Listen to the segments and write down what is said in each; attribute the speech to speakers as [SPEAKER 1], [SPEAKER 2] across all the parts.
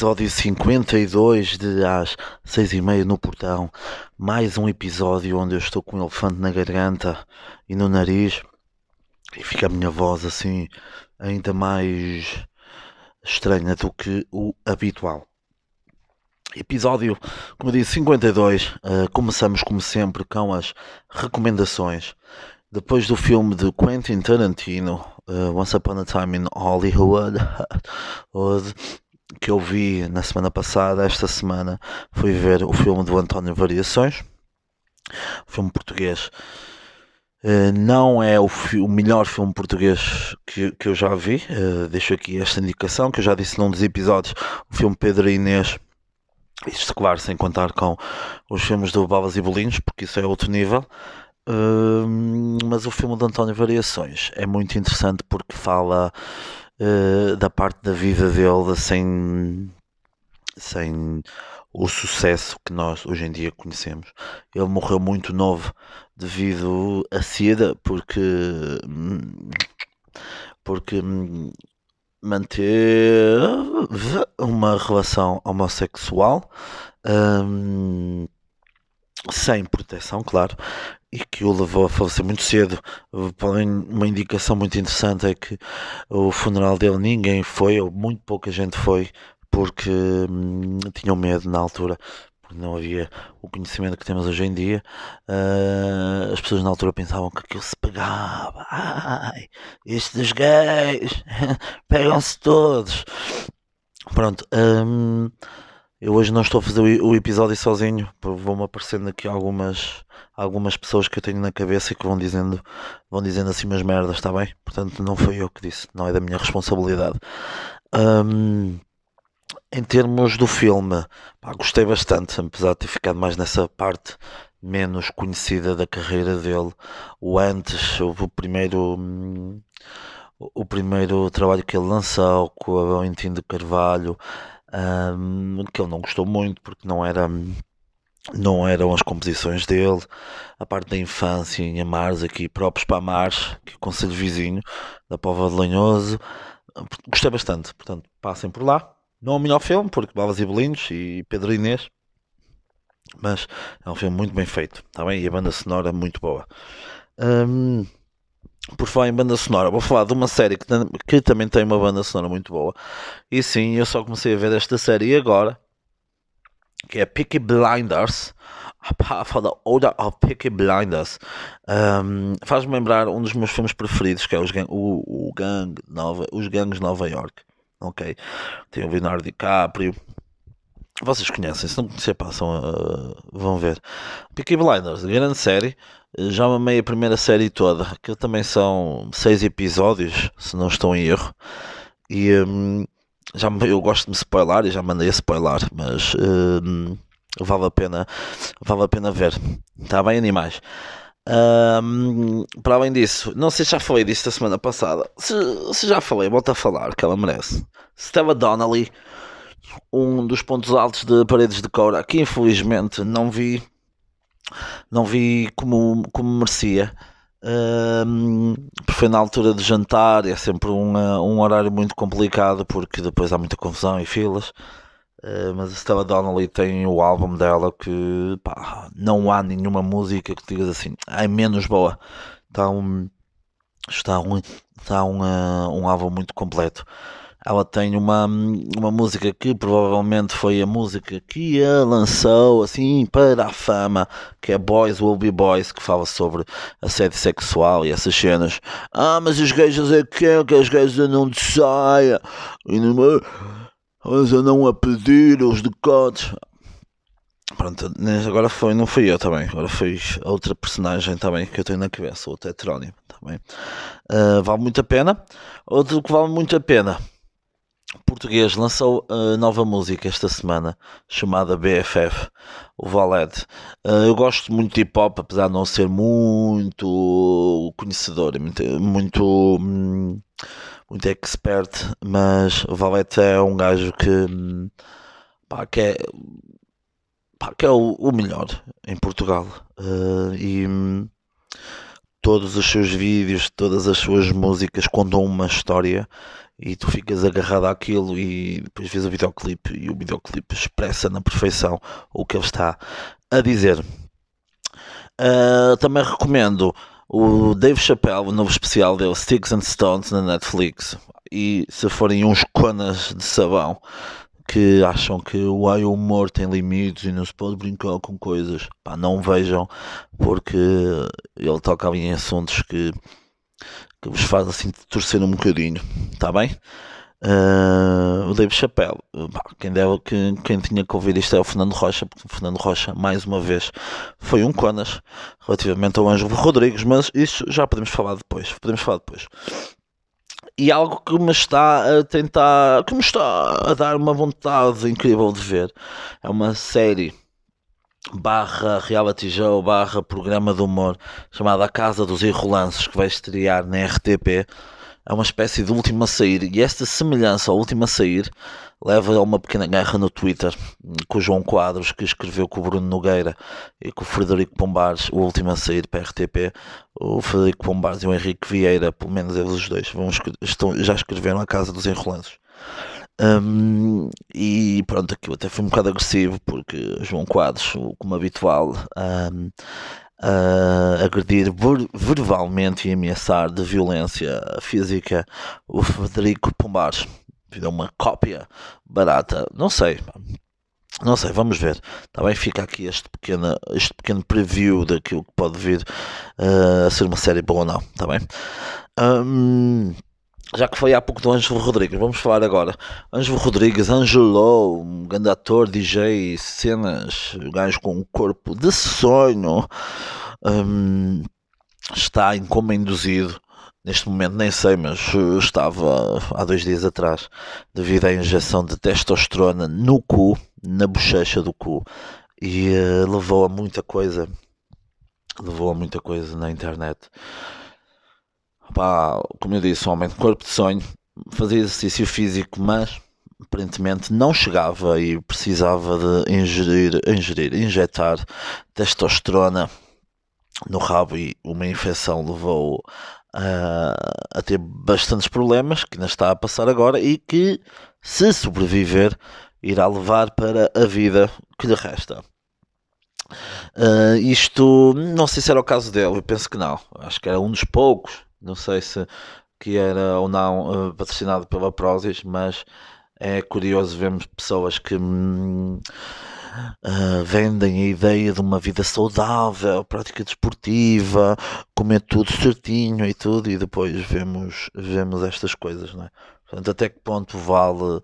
[SPEAKER 1] episódio 52 de às 6 e meia no portão. Mais um episódio onde eu estou com um elefante na garganta e no nariz. E fica a minha voz assim ainda mais estranha do que o habitual. Episódio, como eu disse, 52. Uh, começamos como sempre com as recomendações. Depois do filme de Quentin Tarantino, uh, Once Upon a Time in Hollywood, que eu vi na semana passada, esta semana, fui ver o filme do António Variações, filme português. Uh, não é o, o, melhor filme português que, que eu já vi. Uh, deixo aqui esta indicação que eu já disse num dos episódios. O filme Pedro e Inês. Isto, claro, sem contar com os filmes do Babas e Bolinhos, porque isso é outro nível. Mas o filme de António Variações é muito interessante porque fala uh, da parte da vida dele sem, sem o sucesso que nós hoje em dia conhecemos. Ele morreu muito novo devido a SIDA, porque, porque manter uma relação homossexual um, sem proteção, claro, e que o levou a falecer muito cedo. Uma indicação muito interessante é que o funeral dele ninguém foi, ou muito pouca gente foi, porque hum, tinham medo na altura. Porque não havia o conhecimento que temos hoje em dia, uh, as pessoas na altura pensavam que aquilo se pegava. Ai, estes gays pegam-se todos. Pronto. Um, eu hoje não estou a fazer o episódio sozinho, vão-me aparecendo aqui algumas, algumas pessoas que eu tenho na cabeça e que vão dizendo, vão dizendo assim umas merdas, está bem? Portanto, não foi eu que disse, não é da minha responsabilidade. Um, em termos do filme, pá, gostei bastante, apesar de ter ficado mais nessa parte menos conhecida da carreira dele. O antes, o primeiro. O primeiro trabalho que ele lançou com a Valentim de Carvalho, um, que ele não gostou muito porque não era não eram as composições dele, a parte da infância em Amares aqui, próprios para Amares, que é o Conselho Vizinho, da Pova de Lanhoso, gostei bastante, portanto passem por lá. Não é o melhor filme, porque Balas e Bolinhos e Pedro Inês, mas é um filme muito bem feito, tá bem? E a banda sonora muito boa. Por falar em banda sonora, vou falar de uma série que, que, também tem uma banda sonora muito boa. E sim, eu só comecei a ver esta série agora, que é Peaky Blinders. For the Order of Peaky Blinders um, faz-me lembrar um dos meus filmes preferidos que é os, o, o Gang Nova, Os Gangues Nova York. Ok, tem o Leonardo DiCaprio. Vocês conhecem, se não conhecer, passam a, vão ver. Peaky Blinders, grande série. Já amei a primeira série toda. Aquilo também são seis episódios, se não estou em erro. E um, já eu gosto de me spoiler e já mandei a spoiler, mas um, vale a pena vale a pena ver. Está bem, animais. Um, para além disso, não sei se já falei disso da semana passada. Se, se já falei, volto a falar que ela merece. Stella Donnelly, um dos pontos altos de Paredes de Cora, que infelizmente não vi, não vi como, como merecia. Um, foi na altura de jantar, é sempre um, um horário muito complicado porque depois há muita confusão e filas. Uh, mas a Stella Donnelly tem o álbum dela que pá, não há nenhuma música que digas assim, é menos boa. Está um, está um, está um, uh, um álbum muito completo. Ela tem uma, uma música que provavelmente foi a música que a lançou assim para a fama, que é Boys Will Be Boys, que fala sobre assédio sexual e essas cenas. Ah, mas os gays é que é que as gays não de saia. E não, mas eu não a pedir os decotes. Pronto, agora foi, não fui eu também, agora foi outra personagem também que eu tenho na cabeça, outro heterónimo também. Uh, vale muito a pena. Outro que vale muito a pena português lançou uh, nova música esta semana chamada BFF, o Valed. Uh, eu gosto muito de hip hop, apesar de não ser muito conhecedor, muito, muito, expert, mas o Valete é um gajo que, pá, que é, pá, que é o, o, melhor em Portugal. Uh, e todos os seus vídeos, todas as suas músicas contam uma história e tu ficas agarrado àquilo e depois vês o videoclipe e o videoclipe expressa na perfeição o que ele está a dizer. Uh, também recomendo o Dave Chappelle, o novo especial dele, Sticks and Stones, na Netflix. E se forem uns conas de sabão que acham que o humor tem limites e não se pode brincar com coisas, pá, não vejam, porque ele toca ali em assuntos que, que vos faz assim torcer um bocadinho, está bem? Uh, o David Chappelle, pá, quem, deve, quem, quem tinha que ouvir isto é o Fernando Rocha, porque o Fernando Rocha, mais uma vez, foi um conas relativamente ao Ângelo Rodrigues, mas isso já podemos falar depois. Podemos falar depois e algo que me está a tentar, que me está a dar uma vontade incrível de ver. É uma série barra reality show barra programa de humor chamada A Casa dos Enrolances que vai estrear na RTP é uma espécie de última a sair e esta semelhança ao último a sair leva a uma pequena guerra no Twitter com o João Quadros que escreveu com o Bruno Nogueira e com o Frederico Pombares o último a sair para a RTP o Frederico Pombares e o Henrique Vieira pelo menos eles os dois vão, estão, já escreveram a Casa dos Enrolanços um, e pronto, aquilo até foi um bocado agressivo porque João Quadros, como habitual, um, a agredir verbalmente e ameaçar de violência física o Frederico Pombares. Deu uma cópia barata, não sei, não sei, vamos ver. Também fica aqui este pequeno, este pequeno preview daquilo que pode vir uh, a ser uma série boa ou não, está bem? Um, já que foi há pouco do Ângelo Rodrigues, vamos falar agora. Ângelo Rodrigues, Angelo, um grande ator, DJ, cenas, gajo com um corpo de sonho, um, está em coma induzido. Neste momento nem sei, mas estava há dois dias atrás, devido à injeção de testosterona no cu, na bochecha do cu, e uh, levou a muita coisa. Levou a muita coisa na internet pá, como eu disse, um homem de corpo de sonho, fazia exercício físico, mas aparentemente não chegava e precisava de ingerir, ingerir injetar testosterona no rabo e uma infecção levou a, a ter bastantes problemas que ainda está a passar agora e que, se sobreviver, irá levar para a vida que lhe resta. Uh, isto não sei se era o caso dele, eu penso que não. Acho que era um dos poucos não sei se que era ou não uh, patrocinado pela Prozis, mas é curioso vermos pessoas que uh, vendem a ideia de uma vida saudável, prática desportiva, comer tudo certinho e tudo, e depois vemos, vemos estas coisas, não é? Portanto, até que ponto vale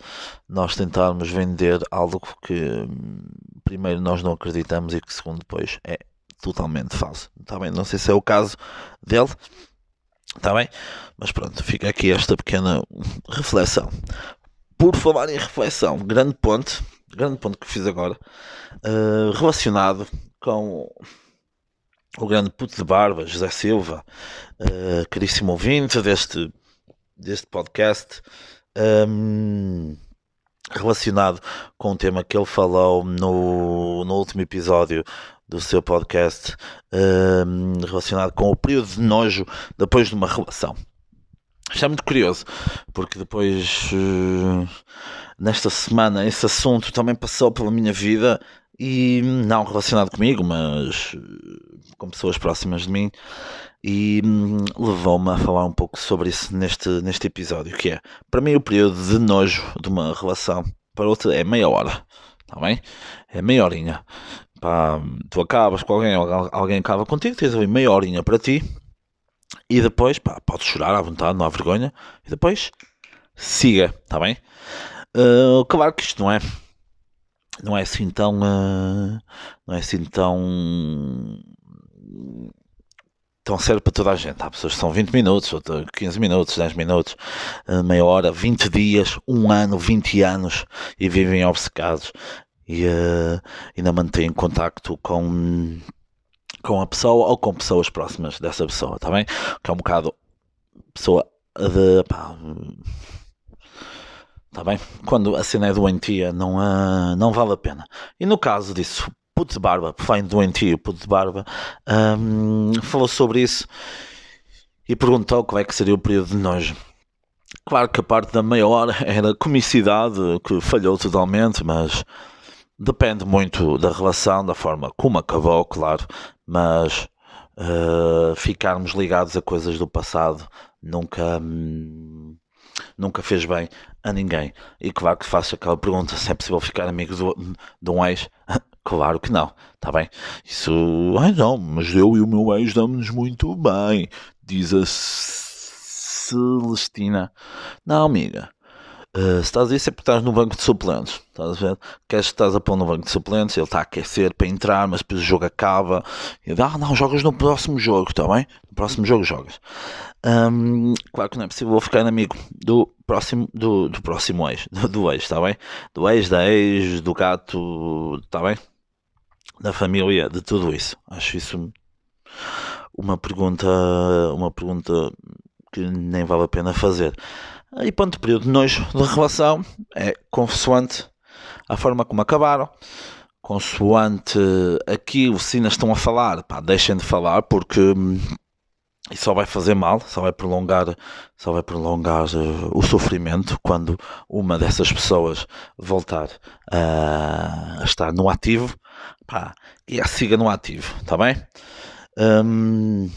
[SPEAKER 1] nós tentarmos vender algo que hum, primeiro nós não acreditamos e que segundo depois é totalmente falso. Tá bem? Não sei se é o caso dele, Está bem? Mas pronto, fica aqui esta pequena reflexão. Por falar em reflexão, grande ponto, grande ponto que fiz agora, uh, relacionado com o grande puto de barba, José Silva, uh, caríssimo ouvinte deste, deste podcast, um, relacionado com o tema que ele falou no, no último episódio do seu podcast uh, relacionado com o período de nojo depois de uma relação. Isto é muito curioso, porque depois, uh, nesta semana, esse assunto também passou pela minha vida e não relacionado comigo, mas uh, com pessoas próximas de mim, e um, levou-me a falar um pouco sobre isso neste, neste episódio, que é, para mim o período de nojo de uma relação, para outra é meia hora, está bem? É meia horinha. Pá, tu acabas com alguém, alguém acaba contigo, tens ali meia horinha para ti e depois, pá, podes chorar à vontade, não há vergonha, e depois siga, está bem? Uh, claro que isto não é não é assim tão uh, não é assim tão tão sério para toda a gente. Há pessoas que são 20 minutos, outras 15 minutos, 10 minutos, uh, meia hora, 20 dias, um ano, 20 anos e vivem obcecados e uh, ainda mantém contacto com, com a pessoa ou com pessoas próximas dessa pessoa, tá bem? Que é um bocado pessoa de. Pá, tá bem? Quando a cena é doentia, não, uh, não vale a pena. E no caso disso, puto de barba, em doentio, puto de barba, um, falou sobre isso e perguntou qual é que seria o período de nojo. Claro que a parte da maior era comicidade, que falhou totalmente, mas depende muito da relação, da forma como acabou, claro, mas uh, ficarmos ligados a coisas do passado nunca, hum, nunca fez bem a ninguém. E claro que faço aquela pergunta se é possível ficar amigo do, de um ex. Claro que não, está bem? Isso, ai não, mas eu e o meu ex damos-nos muito bem, diz a Celestina. Não, amiga, Uh, se estás a isso é porque estás no banco de suplentes. Estás a ver? Queres que estás a pôr no banco de suplentes, ele está a aquecer para entrar, mas depois o jogo acaba. E ele, ah, não, jogas no próximo jogo, está bem? No próximo jogo jogas. Um, claro que não é possível ficar amigo do próximo, do, do próximo ex, do, do ex, está bem? Do ex, da ex, do gato, está bem? Da família, de tudo isso. Acho isso uma pergunta, uma pergunta que nem vale a pena fazer. E ponto, período de nojo de relação é consoante a forma como acabaram, consoante aquilo se ainda estão a falar, pá, deixem de falar porque hum, isso só vai fazer mal, só vai prolongar, só vai prolongar uh, o sofrimento quando uma dessas pessoas voltar uh, a estar no ativo, pá, e a siga no ativo, tá bem? Um,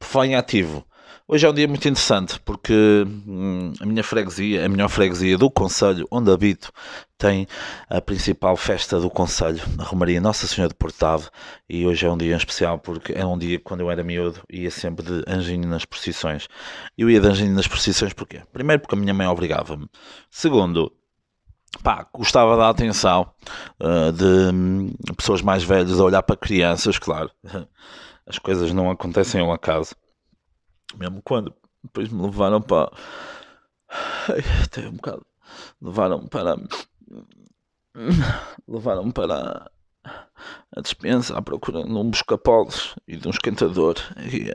[SPEAKER 1] foi em ativo, Hoje é um dia muito interessante porque hum, a minha freguesia, a melhor freguesia do Conselho onde habito, tem a principal festa do Conselho, a Romaria Nossa Senhora de Portado. E hoje é um dia especial porque é um dia que quando eu era miúdo ia sempre de anjinho nas procissões. Eu ia de anjinho nas procissões porquê? Primeiro porque a minha mãe obrigava-me. Segundo, pá, gostava da atenção uh, de um, pessoas mais velhas a olhar para crianças, claro. As coisas não acontecem ao acaso. Mesmo quando depois me levaram para. Até um bocado. Levaram para. Levaram para a dispensa à procura de um busca-polos e de um esquentador. E,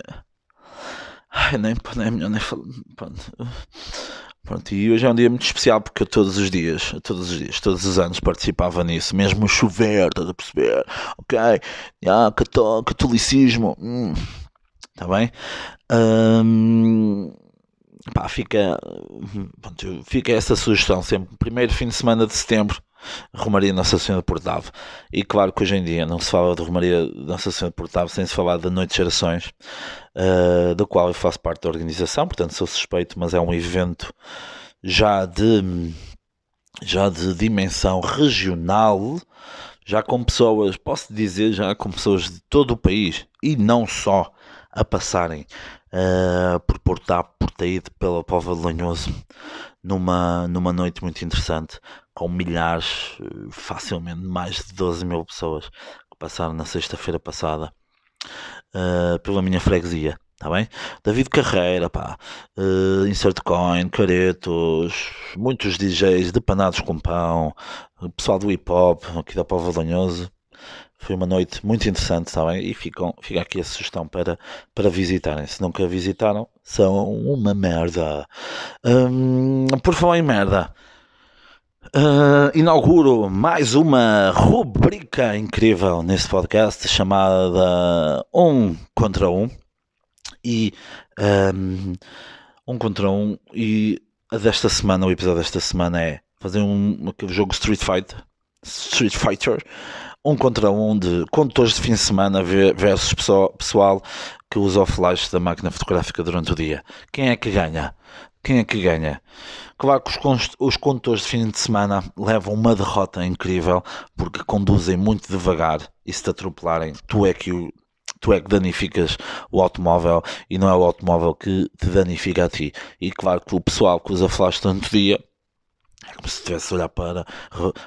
[SPEAKER 1] ai, nem, nem é melhor nem falar. Pronto, e hoje é um dia muito especial porque eu todos os dias, todos os dias, todos os anos participava nisso, mesmo chover, estás a perceber? Ok, yeah, catolicismo, hum, tá bem? Pá, fica, pronto, fica essa sugestão sempre. Primeiro fim de semana de setembro, Romaria Nossa Senhora de Portavo. E claro que hoje em dia não se fala de Romaria Nossa Senhora de Portavo sem se falar da Noite de Gerações, uh, do qual eu faço parte da organização, portanto sou suspeito, mas é um evento já de, já de dimensão regional, já com pessoas, posso dizer, já com pessoas de todo o país e não só a passarem uh, por Portar Portaíde pela Pova de Lanhoso numa, numa noite muito interessante com milhares, facilmente mais de 12 mil pessoas que passaram na sexta-feira passada uh, pela minha freguesia. Está bem? David Carreira, pá, uh, Insert Coin, Caretos, muitos DJs depanados com pão, pessoal do hip hop aqui da Pova Lanhoso, foi uma noite muito interessante, está bem? E ficam, fica aqui a sugestão para, para visitarem. Se nunca visitaram, são uma merda. Hum, por falar em merda, uh, inauguro mais uma rubrica incrível neste podcast chamada Um contra Um. E um, um contra um. E a desta semana, o episódio desta semana é fazer um, um jogo Street Fighter. Street Fighter um contra um de condutores de fim de semana versus pessoal que usa o flash da máquina fotográfica durante o dia. Quem é que ganha? Quem é que ganha? Claro que os, os condutores de fim de semana levam uma derrota incrível porque conduzem muito devagar e se te atropelarem, tu é que tu é que danificas o automóvel e não é o automóvel que te danifica a ti. E claro que o pessoal que usa flash durante o dia é como se estivesse a olhar para,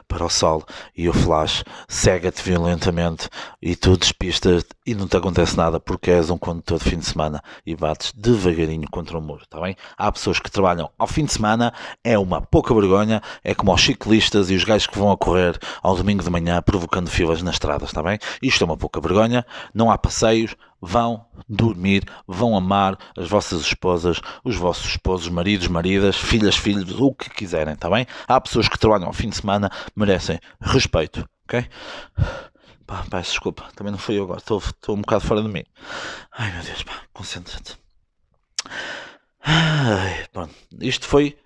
[SPEAKER 1] para o sol e o flash cega-te violentamente e tu despistas e não te acontece nada porque és um condutor de fim de semana e bates devagarinho contra o muro, está bem? Há pessoas que trabalham ao fim de semana, é uma pouca vergonha, é como os ciclistas e os gajos que vão a correr ao domingo de manhã provocando filas nas estradas, está bem? Isto é uma pouca vergonha, não há passeios, vão dormir, vão amar as vossas esposas, os vossos esposos, maridos, maridas, filhas, filhos, o que quiserem, está bem? Há pessoas que trabalham ao fim de semana, merecem respeito, ok? Pá, peço desculpa, também não fui eu agora, estou, estou um bocado fora de mim. Ai meu Deus, pá, concentra-te. Isto foi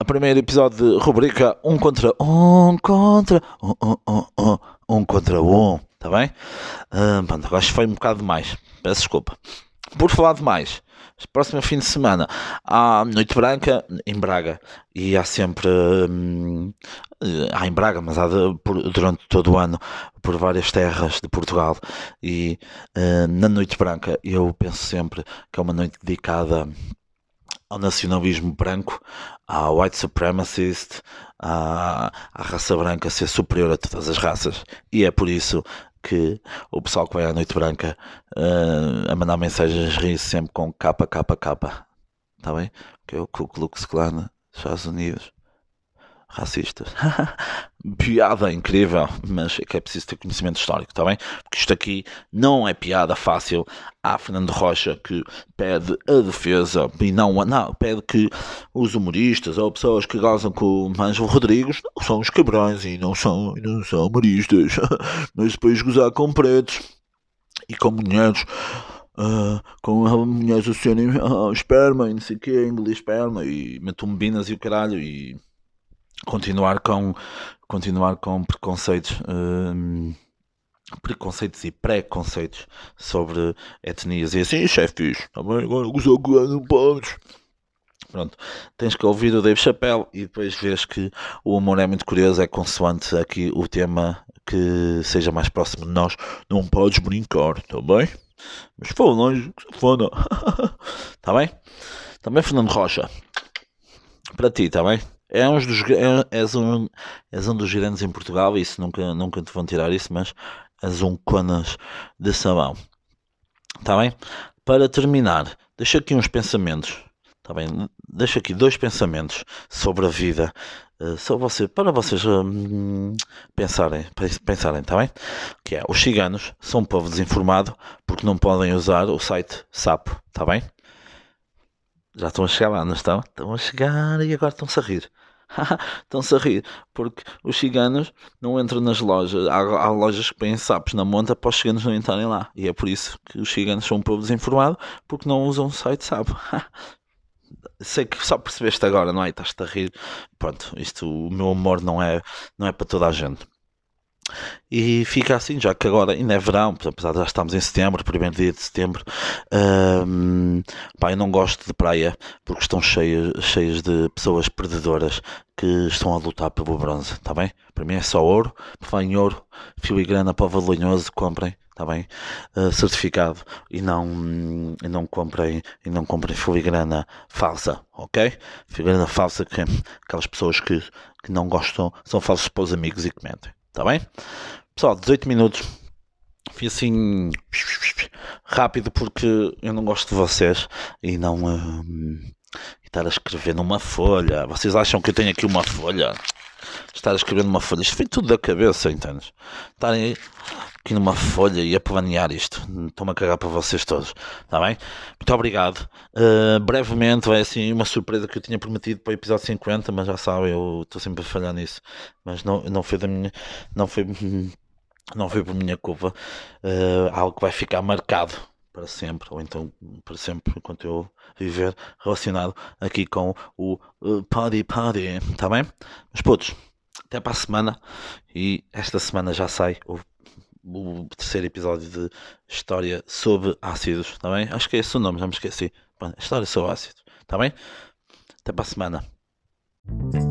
[SPEAKER 1] o primeiro episódio de rubrica um contra um contra um, um, um, um, um contra um, tá bem? Uh, pronto, que foi um bocado demais. Peço desculpa. Por falar de mais, próximo fim de semana há Noite Branca em Braga e há sempre hum, há em Braga, mas há de, por, durante todo o ano por várias terras de Portugal e hum, na Noite Branca eu penso sempre que é uma noite dedicada ao nacionalismo branco, à white supremacist, à, à raça branca ser superior a todas as raças e é por isso que o pessoal que vai à Noite Branca uh, a mandar mensagens ri sempre com KKK. Está bem? Que é o Ku Klux Klan dos Estados Unidos racistas. piada incrível, mas é que é preciso ter conhecimento histórico, está bem? Porque isto aqui não é piada fácil. Há Fernando Rocha que pede a defesa e não, não pede que os humoristas ou pessoas que gozam com o Ângelo Rodrigues não são os cabrões e não são, não são humoristas, mas depois gozar com pretos e com mulheres. Uh, com mulheres associarem uh, esperma e não sei o que, engolir esperma e metumbinas e o caralho e continuar com continuar com preconceitos hum, preconceitos e preconceitos sobre etnias e assim, chefes, também agora agora não podes. Pronto, tens que ouvir o Dave Chappelle e depois vês que o humor é muito curioso, é consoante aqui o tema que seja mais próximo de nós. Não podes brincar, tá bem? Mas foi longe, foda. tá bem? Também Fernando Rocha. Para ti, tá bem? É um dos, é, és, um, és um dos gerentes em Portugal, isso nunca, nunca te vão tirar isso, mas és um conas de sabão. Está bem? Para terminar, deixa aqui uns pensamentos. Está bem? Deixa aqui dois pensamentos sobre a vida. Uh, só você, para vocês uh, pensarem, pensarem, está bem? Que é, os ciganos são um povo desinformado porque não podem usar o site Sapo, está bem? Já estão a chegar lá, não estão? Estão a chegar e agora estão-se a rir. estão-se a rir, porque os ciganos não entram nas lojas. Há, há, lojas que põem sapos na monta para os ciganos não entrarem lá. E é por isso que os ciganos são um povo desinformado, porque não usam o site sapo. Sei que só percebeste agora, não é? Estás-te a rir. Pronto, isto, o meu amor não é, não é para toda a gente. E fica assim, já que agora ainda é verão, apesar de já estamos em setembro, primeiro dia de setembro. Um, pá, eu não gosto de praia porque estão cheias, cheias de pessoas perdedoras que estão a lutar pelo bronze, está bem? Para mim é só ouro, falar em ouro, fio e grana para comprem, está bem? Uh, certificado e não, e não comprem e não comprem filigrana falsa, ok? Filigrana falsa que aquelas pessoas que, que não gostam são falsos para os amigos e comentem. Está bem? Pessoal, 18 minutos. Fui assim rápido porque eu não gosto de vocês e não uh, estar a escrever numa folha. Vocês acham que eu tenho aqui uma folha? Estar a escrever numa folha, isto vem tudo da cabeça, entendes? Estarem aqui numa folha e a planear isto. Estou-me a cagar para vocês todos, está bem? Muito obrigado. Uh, brevemente vai assim uma surpresa que eu tinha prometido para o episódio 50, mas já sabem, eu estou sempre a falhar nisso. Mas não, não foi da minha. Não foi, não foi por minha culpa. Uh, algo que vai ficar marcado para sempre, ou então para sempre, enquanto eu viver relacionado aqui com o uh, Party Party, está bem? Mas putos, até para a semana e esta semana já sai o o terceiro episódio de História sobre Ácidos, está bem? Acho que é esse o nome, já me esqueci. História sobre Ácidos, está bem? Até para a semana.